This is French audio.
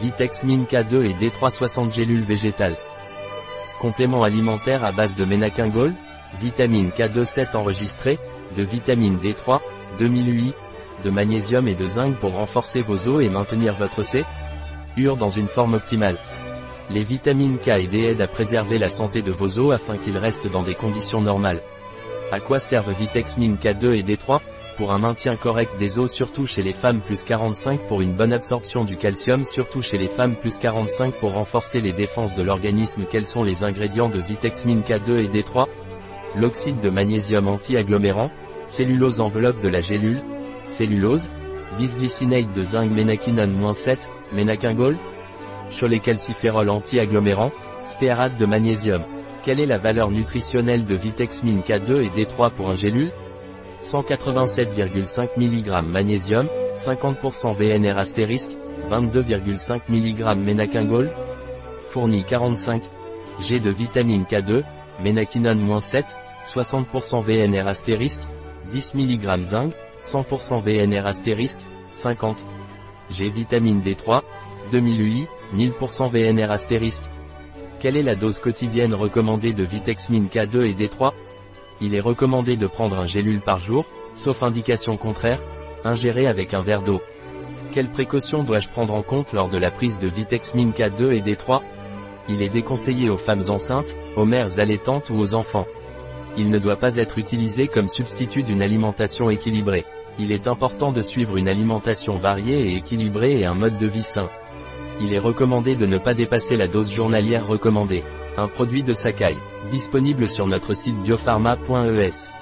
Vitex Min K2 et D360 gélules végétales. Complément alimentaire à base de ménacingol, vitamine K2 7 enregistré, de vitamine D3, 2000 UI, de magnésium et de zinc pour renforcer vos os et maintenir votre C. Ur dans une forme optimale. Les vitamines K et D aident à préserver la santé de vos os afin qu'ils restent dans des conditions normales. À quoi servent Vitex Min K2 et D3 Pour un maintien correct des os surtout chez les femmes plus 45 pour une bonne absorption du calcium surtout chez les femmes plus 45 pour renforcer les défenses de l'organisme. Quels sont les ingrédients de Vitex Min K2 et D3 L'oxyde de magnésium anti-agglomérant, cellulose enveloppe de la gélule, cellulose, bisglycinate de zinc ménaquinone-7, ménacingol, cholécalciférol anti-agglomérant, stéarate de magnésium. Quelle est la valeur nutritionnelle de Vitexmine K2 et D3 pour un gélule? 187,5 mg magnésium, 50% VNR astérisque, 22,5 mg ménacingol, fournit 45 G de vitamine K2, ménaquinone-7, 60% VNR astérisque, 10 mg zinc, 100% VNR astérisque, 50 G vitamine D3, 2000 UI, 1000% VNR astérisque. Quelle est la dose quotidienne recommandée de Vitexmine K2 et D3 Il est recommandé de prendre un gélule par jour, sauf indication contraire, ingéré avec un verre d'eau. Quelles précautions dois-je prendre en compte lors de la prise de Vitexmine K2 et D3 Il est déconseillé aux femmes enceintes, aux mères allaitantes ou aux enfants. Il ne doit pas être utilisé comme substitut d'une alimentation équilibrée. Il est important de suivre une alimentation variée et équilibrée et un mode de vie sain. Il est recommandé de ne pas dépasser la dose journalière recommandée. Un produit de Sakai. Disponible sur notre site biopharma.es.